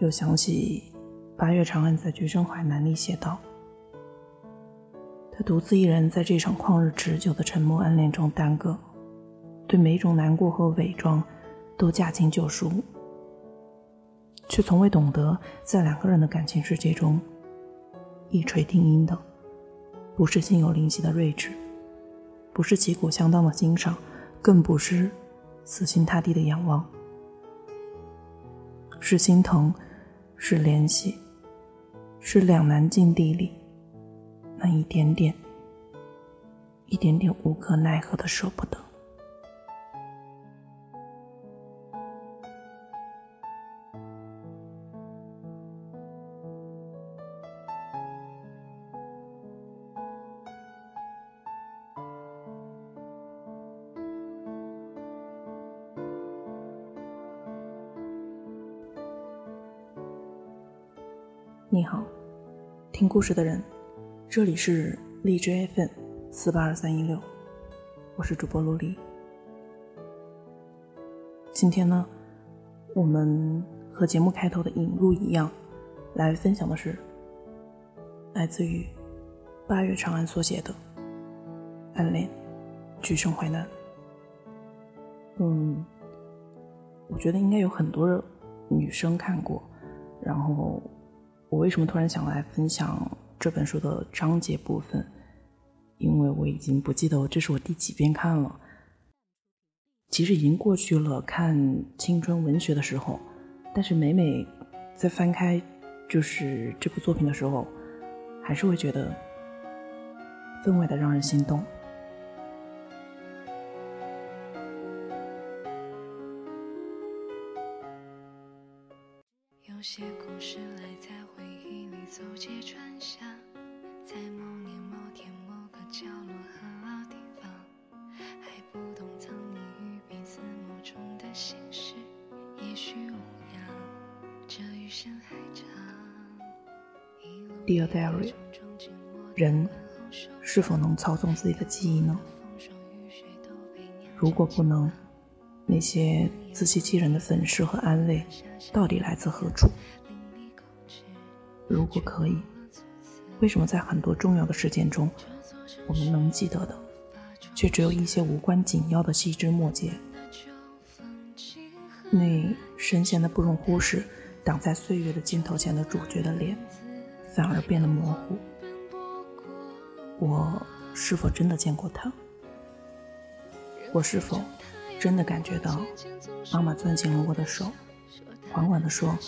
又想起八月长安在《橘生淮南》里写道：“他独自一人在这场旷日持久的沉默暗恋中耽搁，对每种难过和伪装都驾轻就熟，却从未懂得在两个人的感情世界中，一锤定音的不是心有灵犀的睿智，不是旗鼓相当的欣赏，更不是死心塌地的仰望，是心疼。”是联系，是两难境地里那一点点、一点点无可奈何的舍不得。听故事的人，这里是荔枝 FM 四八二三一六，我是主播陆离。今天呢，我们和节目开头的引入一样，来分享的是来自于八月长安所写的《暗恋橘生淮南》。嗯，我觉得应该有很多女生看过，然后。我为什么突然想来分享这本书的章节部分？因为我已经不记得这是我第几遍看了。其实已经过去了看青春文学的时候，但是每每在翻开就是这部作品的时候，还是会觉得分外的让人心动。有些 diary，人是否能操纵自己的记忆呢？如果不能，那些自欺欺人的粉饰和安慰，到底来自何处？如果可以，为什么在很多重要的事件中，我们能记得的，却只有一些无关紧要的细枝末节？那深陷的不容忽视、挡在岁月的镜头前的主角的脸，反而变得模糊。我是否真的见过他？我是否？真的感觉到，妈妈攥紧了我的手，缓缓地说：“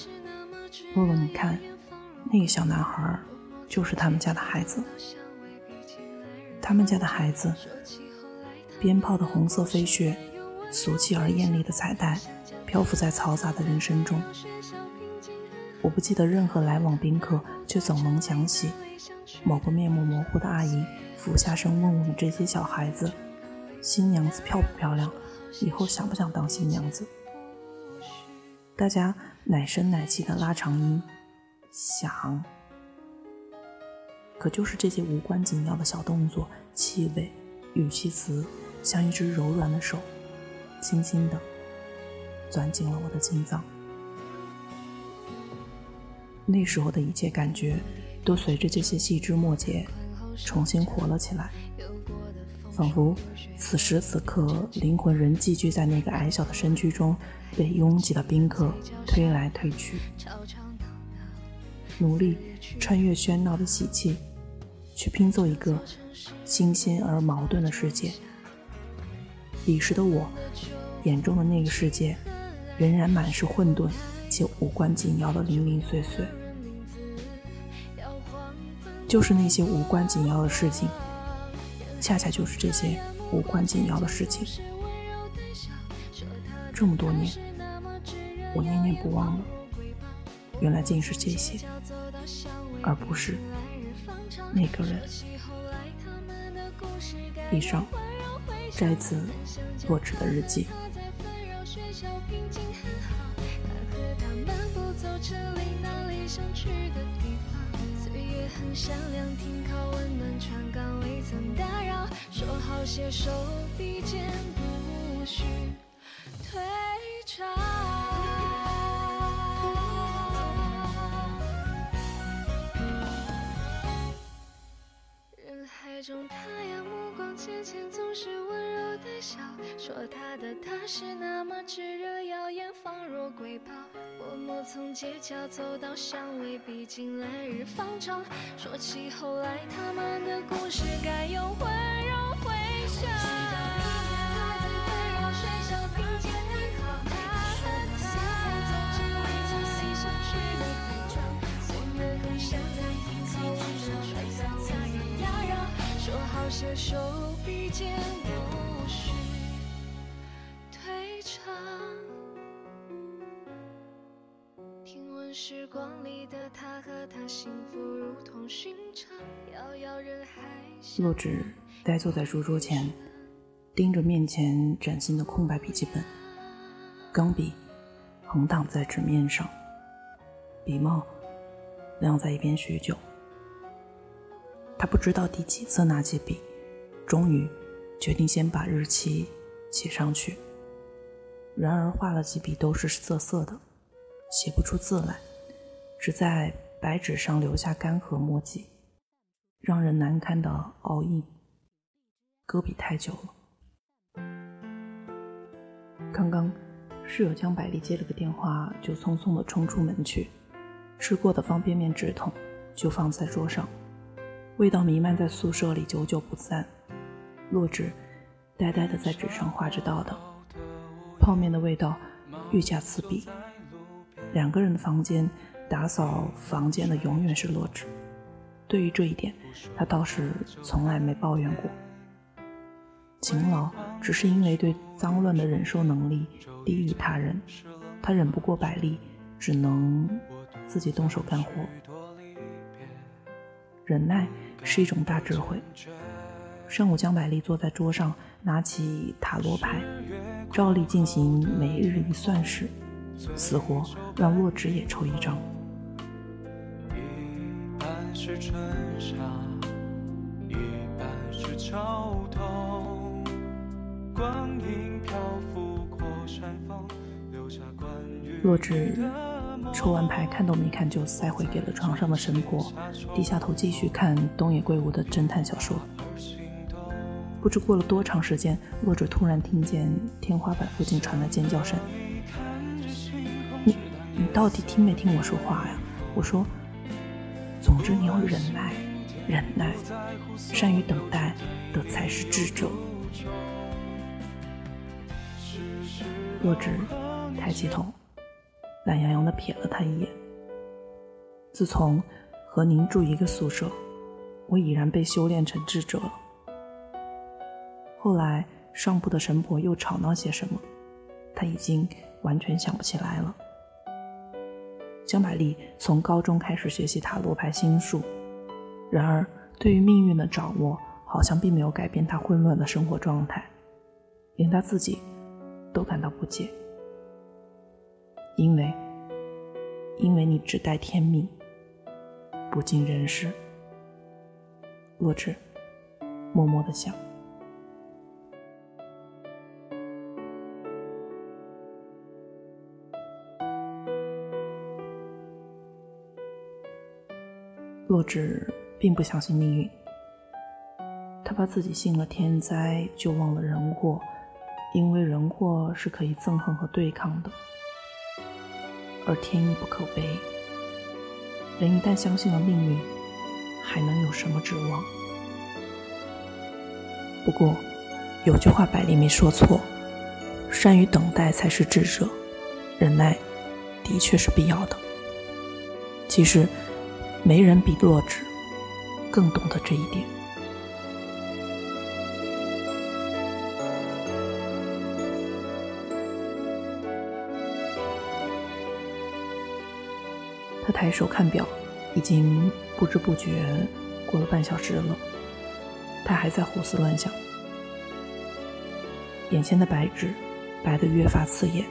露露，你看，那个小男孩就是他们家的孩子。他们家的孩子，鞭炮的红色飞雪，俗气而艳丽的彩带，漂浮在嘈杂的人生中。我不记得任何来往宾客，却总能想起某个面目模糊的阿姨，俯下身问我们这些小孩子：新娘子漂不漂亮？”以后想不想当新娘子？大家奶声奶气的拉长音，想。可就是这些无关紧要的小动作、气味、语气词，像一只柔软的手，轻轻的钻进了我的心脏。那时候的一切感觉，都随着这些细枝末节，重新活了起来。仿佛此时此刻，灵魂仍寄居在那个矮小的身躯中，被拥挤的宾客推来推去，努力穿越喧闹的喜气，去拼凑一个新鲜而矛盾的世界。彼时的我眼中的那个世界，仍然满是混沌且无关紧要的零零碎碎，就是那些无关紧要的事情。恰恰就是这些无关紧要的事情，这么多年，我念念不忘的，原来竟是这些，而不是那个人。以上摘自落纸的日记。也很善良，停靠温暖船港，未曾打扰。说好携手并肩，不许是那么炙热耀眼，仿若瑰宝。默默从街角走到巷尾，毕竟来日方长。说起后来他们的故事，该用温柔回想。携手并肩，光里的他和他幸福如同寻常，遥遥人海洛枳呆坐在书桌前，盯着面前崭新的空白笔记本，钢笔横躺在纸面上，笔帽晾在一边许久。他不知道第几次拿起笔，终于决定先把日期写上去。然而画了几笔都是涩涩的，写不出字来，只在白纸上留下干涸墨迹，让人难堪的凹印。搁笔太久了。刚刚室友江百丽接了个电话，就匆匆的冲出门去。吃过的方便面纸筒就放在桌上。味道弥漫在宿舍里，久久不散。洛枳呆呆地在纸上画着道道，泡面的味道愈加刺鼻。两个人的房间，打扫房间的永远是洛枳。对于这一点，他倒是从来没抱怨过。勤劳只是因为对脏乱的忍受能力低于他人，他忍不过百丽，只能自己动手干活。忍耐是一种大智慧。上午，江百丽坐在桌上，拿起塔罗牌，照例进行每日一算式，死活让洛枳也抽一张。洛枳。抽完牌，看都没看就塞回给了床上的神婆，低下头继续看东野圭吾的侦探小说。不知过了多长时间，洛枳突然听见天花板附近传来尖叫声：“你你到底听没听我说话呀？”我说：“总之你要忍耐，忍耐，善于等待的才是智者。”洛枳抬起头。懒洋洋地瞥了他一眼。自从和您住一个宿舍，我已然被修炼成智者了。后来上铺的神婆又吵闹些什么，他已经完全想不起来了。江百丽从高中开始学习塔罗牌心术，然而对于命运的掌握，好像并没有改变她混乱的生活状态，连她自己都感到不解。因为，因为你只待天命，不近人事。洛枳默默的想。洛枳并不相信命运，他怕自己信了天灾，就忘了人祸，因为人祸是可以憎恨和对抗的。而天意不可违，人一旦相信了命运，还能有什么指望？不过，有句话百丽没说错：善于等待才是智者，忍耐的确是必要的。其实，没人比洛枳更懂得这一点。他抬手看表，已经不知不觉过了半小时了。他还在胡思乱想，眼前的白纸白得越发刺眼。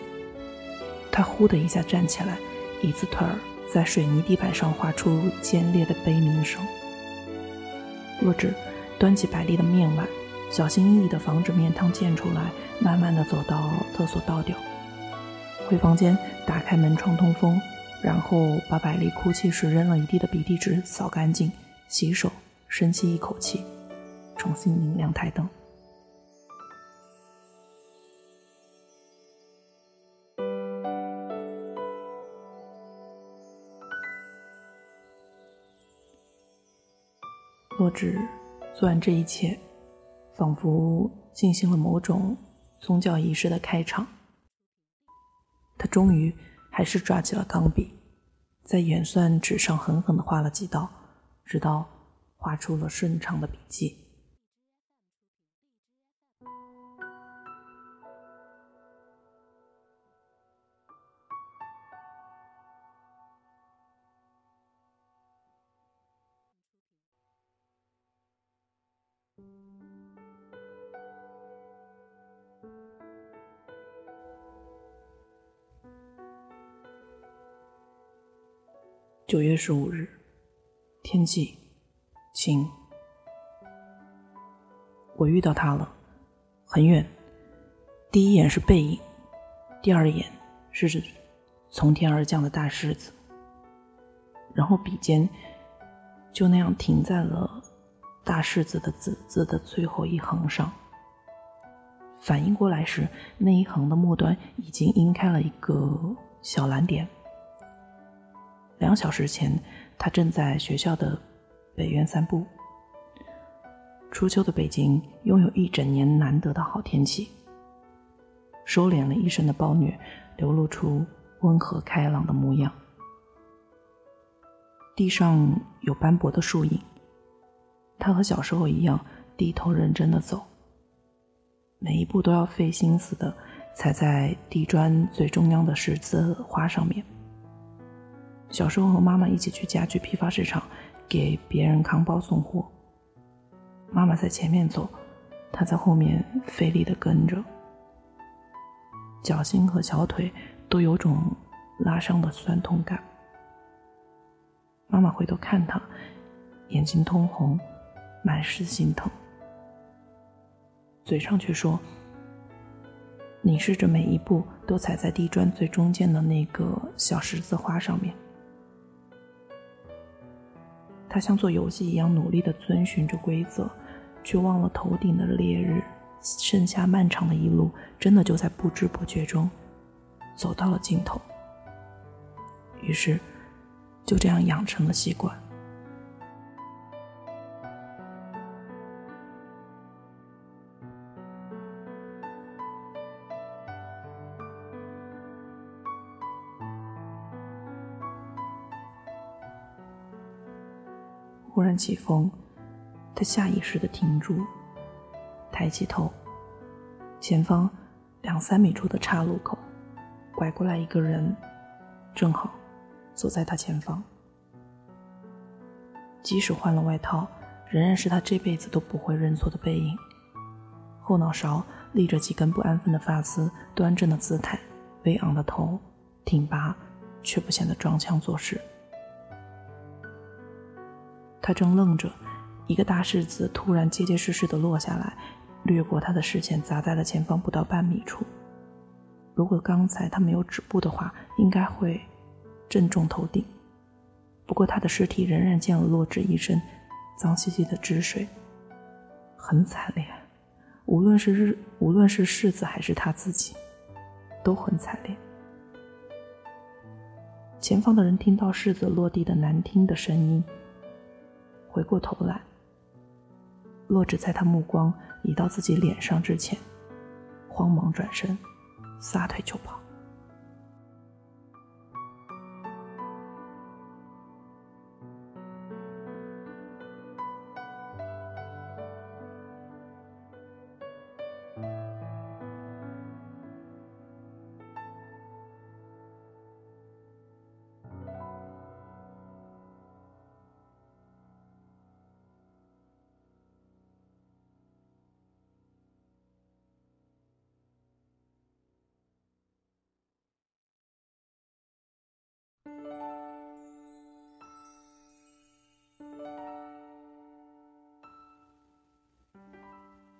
他呼的一下站起来，椅子腿儿在水泥地板上划出尖裂的悲鸣声。洛枳端起百丽的面碗，小心翼翼地防止面汤溅出来，慢慢地走到厕所倒掉，回房间打开门窗通风。然后把百丽哭泣时扔了一地的鼻涕纸扫干净，洗手，深吸一口气，重新拧亮台灯。洛枳做完这一切，仿佛进行了某种宗教仪式的开场。他终于还是抓起了钢笔，在演算纸上狠狠地画了几道，直到画出了顺畅的笔迹。九月十五日，天气晴。我遇到他了，很远。第一眼是背影，第二眼是从天而降的大柿子。然后笔尖就那样停在了大柿子的“子”字的最后一横上。反应过来时，那一横的末端已经晕开了一个小蓝点。两小时前，他正在学校的北院散步。初秋的北京拥有一整年难得的好天气，收敛了一身的暴虐，流露出温和开朗的模样。地上有斑驳的树影，他和小时候一样低头认真的走，每一步都要费心思的踩在地砖最中央的十字花上面。小时候和妈妈一起去家具批发市场，给别人扛包送货。妈妈在前面走，他在后面费力的跟着。脚心和小腿都有种拉伤的酸痛感。妈妈回头看他，眼睛通红，满是心疼，嘴上却说：“你试着每一步都踩在地砖最中间的那个小十字花上面。”他像做游戏一样努力地遵循着规则，却忘了头顶的烈日，剩下漫长的一路，真的就在不知不觉中走到了尽头。于是，就这样养成了习惯。忽然起风，他下意识的停住，抬起头，前方两三米处的岔路口，拐过来一个人，正好走在他前方。即使换了外套，仍然是他这辈子都不会认错的背影。后脑勺立着几根不安分的发丝，端正的姿态，微昂的头，挺拔却不显得装腔作势。正愣着，一个大柿子突然结结实实的落下来，掠过他的视线，砸在了前方不到半米处。如果刚才他没有止步的话，应该会正中头顶。不过他的尸体仍然溅了落枳一身脏兮兮的汁水，很惨烈。无论是日，无论是柿子还是他自己，都很惨烈。前方的人听到柿子落地的难听的声音。回过头来，洛枳在他目光移到自己脸上之前，慌忙转身，撒腿就跑。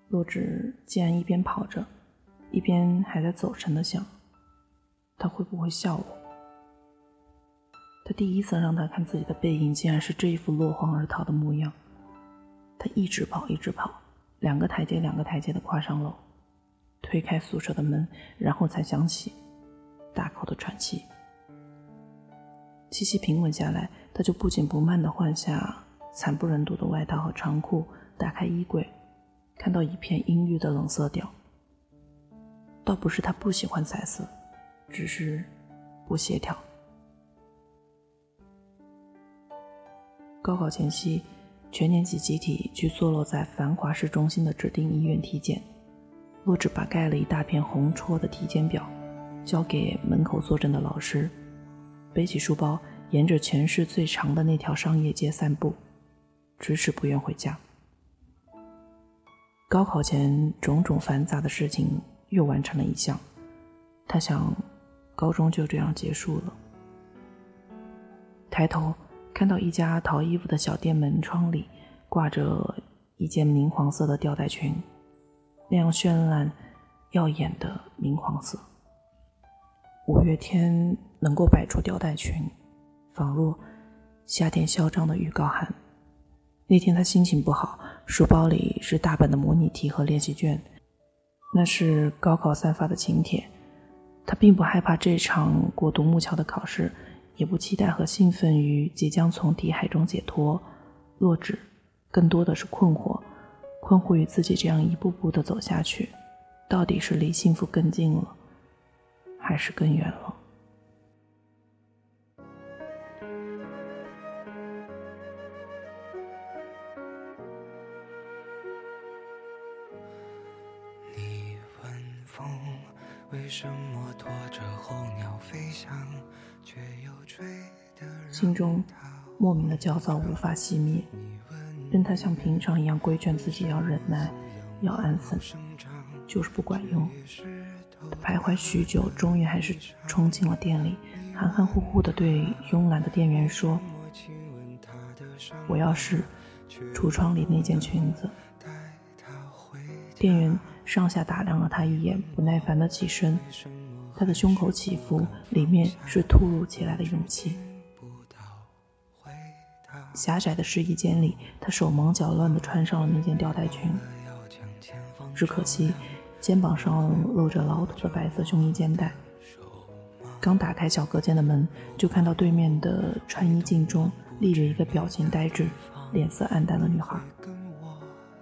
洛枳竟然一边跑着，一边还在走神的想：他会不会笑我？他第一次让他看自己的背影，竟然是这一副落荒而逃的模样。他一直跑，一直跑，两个台阶，两个台阶的跨上楼，推开宿舍的门，然后才想起大口的喘气。气息平稳下来，他就不紧不慢地换下惨不忍睹的外套和长裤，打开衣柜，看到一片阴郁的冷色调。倒不是他不喜欢彩色，只是不协调。高考前夕，全年级集体去坐落在繁华市中心的指定医院体检。洛枳把盖了一大片红戳的体检表交给门口坐诊的老师，背起书包，沿着全市最长的那条商业街散步，迟迟不愿回家。高考前种种繁杂的事情又完成了一项，他想，高中就这样结束了。抬头。看到一家淘衣服的小店门窗里挂着一件明黄色的吊带裙，那样绚烂、耀眼的明黄色。五月天能够摆出吊带裙，仿若夏天嚣张的预告函。那天他心情不好，书包里是大本的模拟题和练习卷，那是高考散发的请帖。他并不害怕这场过独木桥的考试。也不期待和兴奋于即将从题海中解脱，落纸，更多的是困惑，困惑于自己这样一步步的走下去，到底是离幸福更近了，还是更远了？你问风为什么拖着候鸟飞翔？心中莫名的焦躁无法熄灭，任他像平常一样规劝自己要忍耐，要安分，就是不管用。徘徊许久，终于还是冲进了店里，含含糊糊的对慵懒的店员说：“我要是橱窗里那件裙子。”店员上下打量了他一眼，不耐烦的起身。他的胸口起伏，里面是突如其来的勇气。狭窄的试衣间里，他手忙脚乱地穿上了那件吊带裙。只可惜，肩膀上露着老土的白色胸衣肩带。刚打开小隔间的门，就看到对面的穿衣镜中立着一个表情呆滞、脸色黯淡的女孩，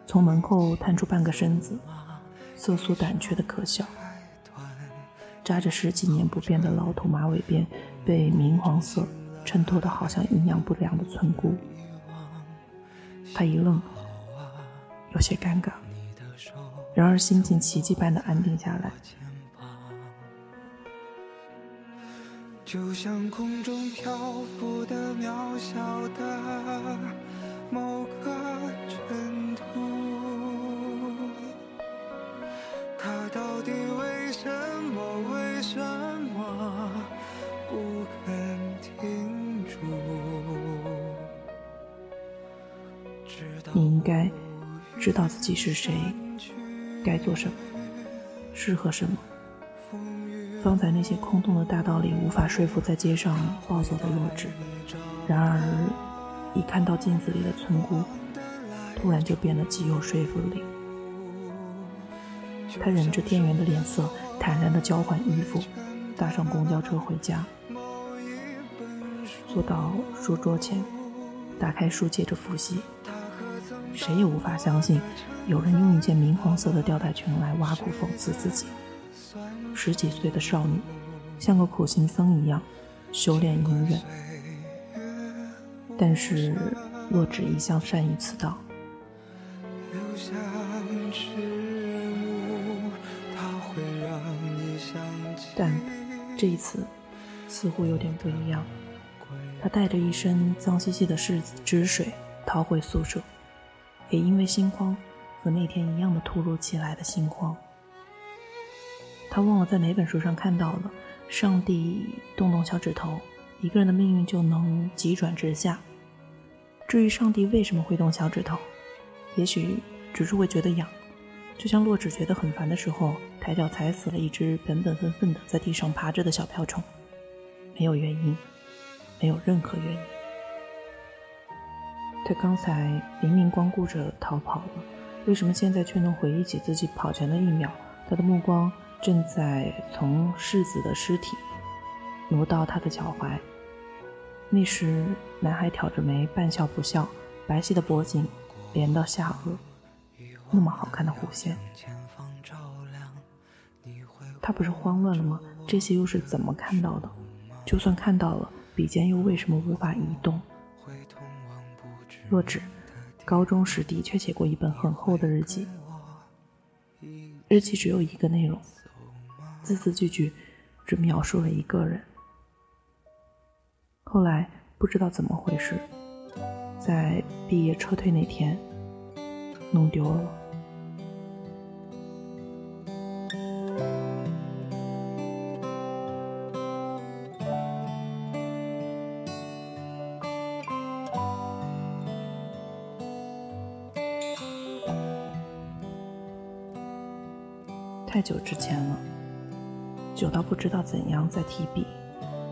从门后探出半个身子，瑟缩胆怯的可笑。扎着十几年不变的老土马尾辫，被明黄色衬托得好像营养不良的村姑。他一愣，有些尴尬，然而心情奇迹般的安定下来。就像空中漂浮的渺小的某个尘土，它到底为什么为？什么不肯停住？你应该知道自己是谁，该做什么，适合什么。方才那些空洞的大道理无法说服在街上暴走的弱智，然而一看到镜子里的村姑，突然就变得极有说服力。他忍着店员的脸色。坦然地交换衣服，搭上公交车回家，坐到书桌前，打开书接着复习。谁也无法相信，有人用一件明黄色的吊带裙来挖苦讽刺自己。十几岁的少女，像个苦行僧一样修炼隐忍。但是洛枳一向善于此道。但这一次似乎有点不一样。他带着一身脏兮兮的湿汁水逃回宿舍，也因为心慌，和那天一样的突如其来的心慌。他忘了在哪本书上看到了，上帝动动小指头，一个人的命运就能急转直下。至于上帝为什么会动小指头，也许只是会觉得痒。就像洛枳觉得很烦的时候，抬脚踩死了一只本本分分的在地上爬着的小瓢虫，没有原因，没有任何原因。他刚才明明光顾着逃跑了，为什么现在却能回忆起自己跑前的一秒？他的目光正在从世子的尸体挪到他的脚踝。那时，男孩挑着眉，半笑不笑，白皙的脖颈连到下颚，那么好看的弧线。他不是慌乱了吗？这些又是怎么看到的？就算看到了，笔尖又为什么无法移动？若芷高中时的确写过一本很厚的日记，日记只有一个内容，字字句句只描述了一个人。后来不知道怎么回事，在毕业撤退那天弄丢了。太久之前了，久到不知道怎样再提笔，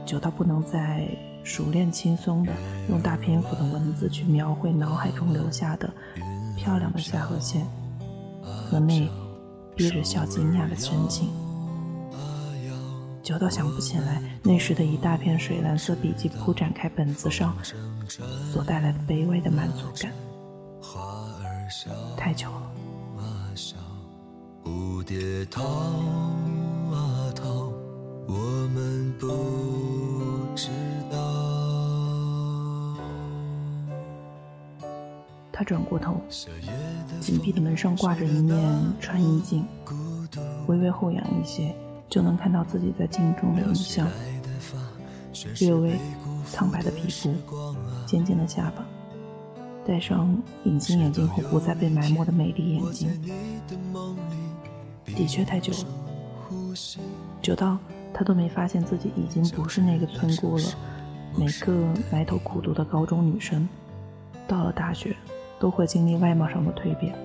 久到不能再熟练轻松的用大篇幅的文字去描绘脑海中留下的漂亮的下颌线和那憋着笑惊讶的神情，久到想不起来那时的一大片水蓝色笔记铺展开本子上所带来的卑微的满足感，太久了。蝴蝶逃啊逃，我们不知道。他转过头，紧闭的门上挂着一面穿衣镜，微微后仰一些，就能看到自己在镜中的影像：略微苍白的皮肤，尖尖的下巴，戴上隐形眼镜后不再被埋没的美丽眼睛。的确太久了，久到他都没发现自己已经不是那个村姑了。每个埋头苦读的高中女生，到了大学都会经历外貌上的蜕变，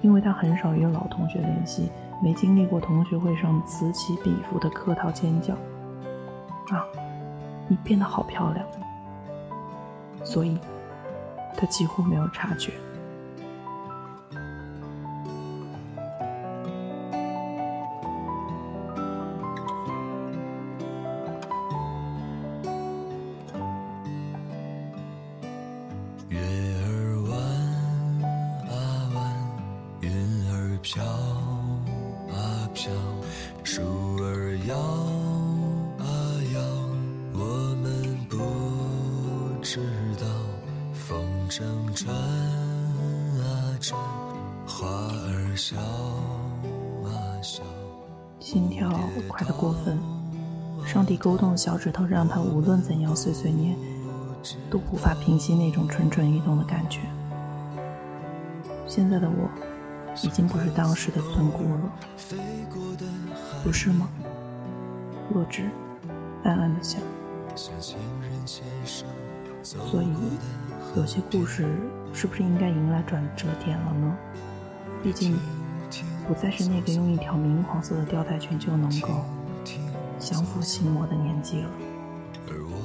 因为他很少与老同学联系，没经历过同学会上此起彼伏的客套尖叫。啊，你变得好漂亮，所以他几乎没有察觉。花儿笑，马笑心跳快得过分，上帝勾动小指头，让他无论怎样碎碎念，都无法平息那种蠢蠢欲动的感觉。现在的我，已经不是当时的村姑了，不是吗？若芷暗暗的想。所以，有些故事是不是应该迎来转折点了呢？毕竟。不再是那个用一条明黄色的吊带裙就能够降服心魔的年纪了。而我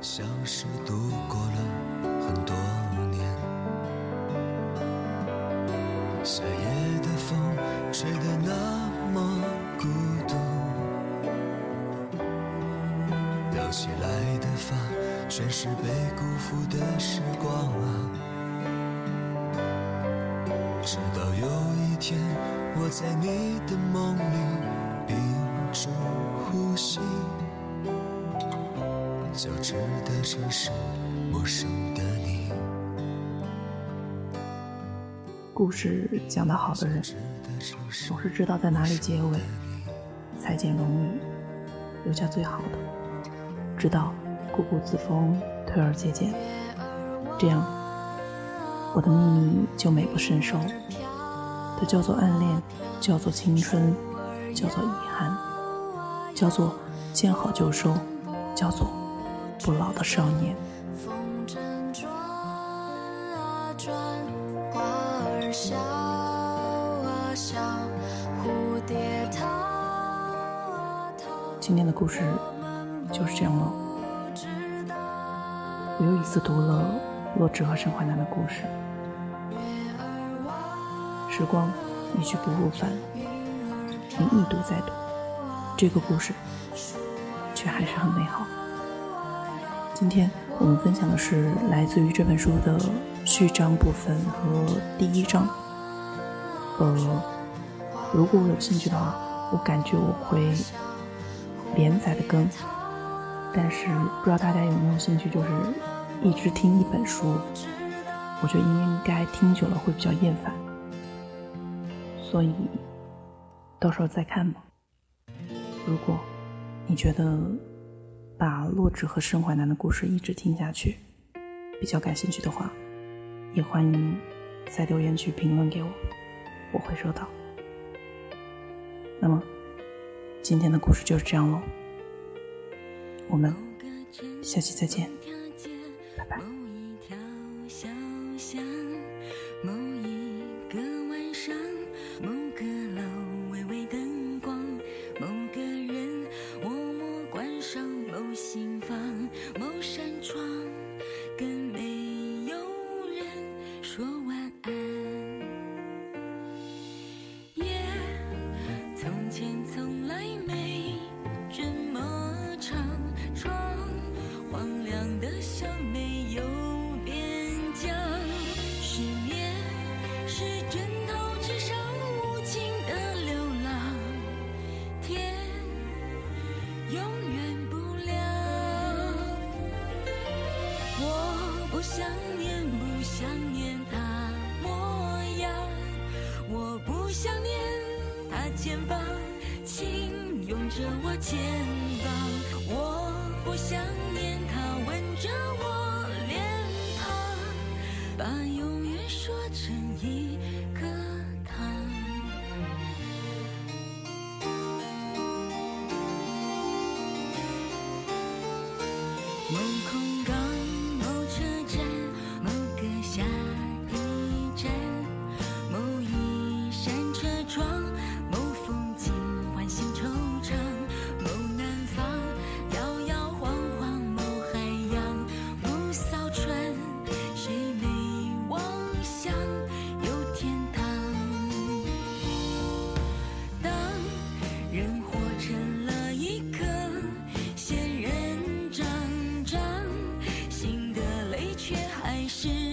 像是度过了很多全是被辜负的时光啊。直到有一天。我在你的梦里屏住呼吸，交织的城市，陌生的你。故事讲得好的人，总是知道在哪里结尾，裁剪容易，留下最好的，知道固步自封，退而节俭，这样我的秘密就美不胜收。它叫做暗恋，叫做青春，叫做遗憾，叫做见好就收，叫做不老的少年。今天的故事就是这样了。我又一次读了洛枳和沈淮南的故事。时光一去不复返，你一读再读，这个故事却还是很美好。今天我们分享的是来自于这本书的序章部分和第一章。呃，如果我有兴趣的话，我感觉我会连载的更。但是不知道大家有没有兴趣，就是一直听一本书，我觉得应该听久了会比较厌烦。所以到时候再看吧。如果你觉得把洛枳和盛淮南的故事一直听下去比较感兴趣的话，也欢迎在留言区评论给我，我会收到。那么今天的故事就是这样喽，我们下期再见，拜拜。肩膀。我不想是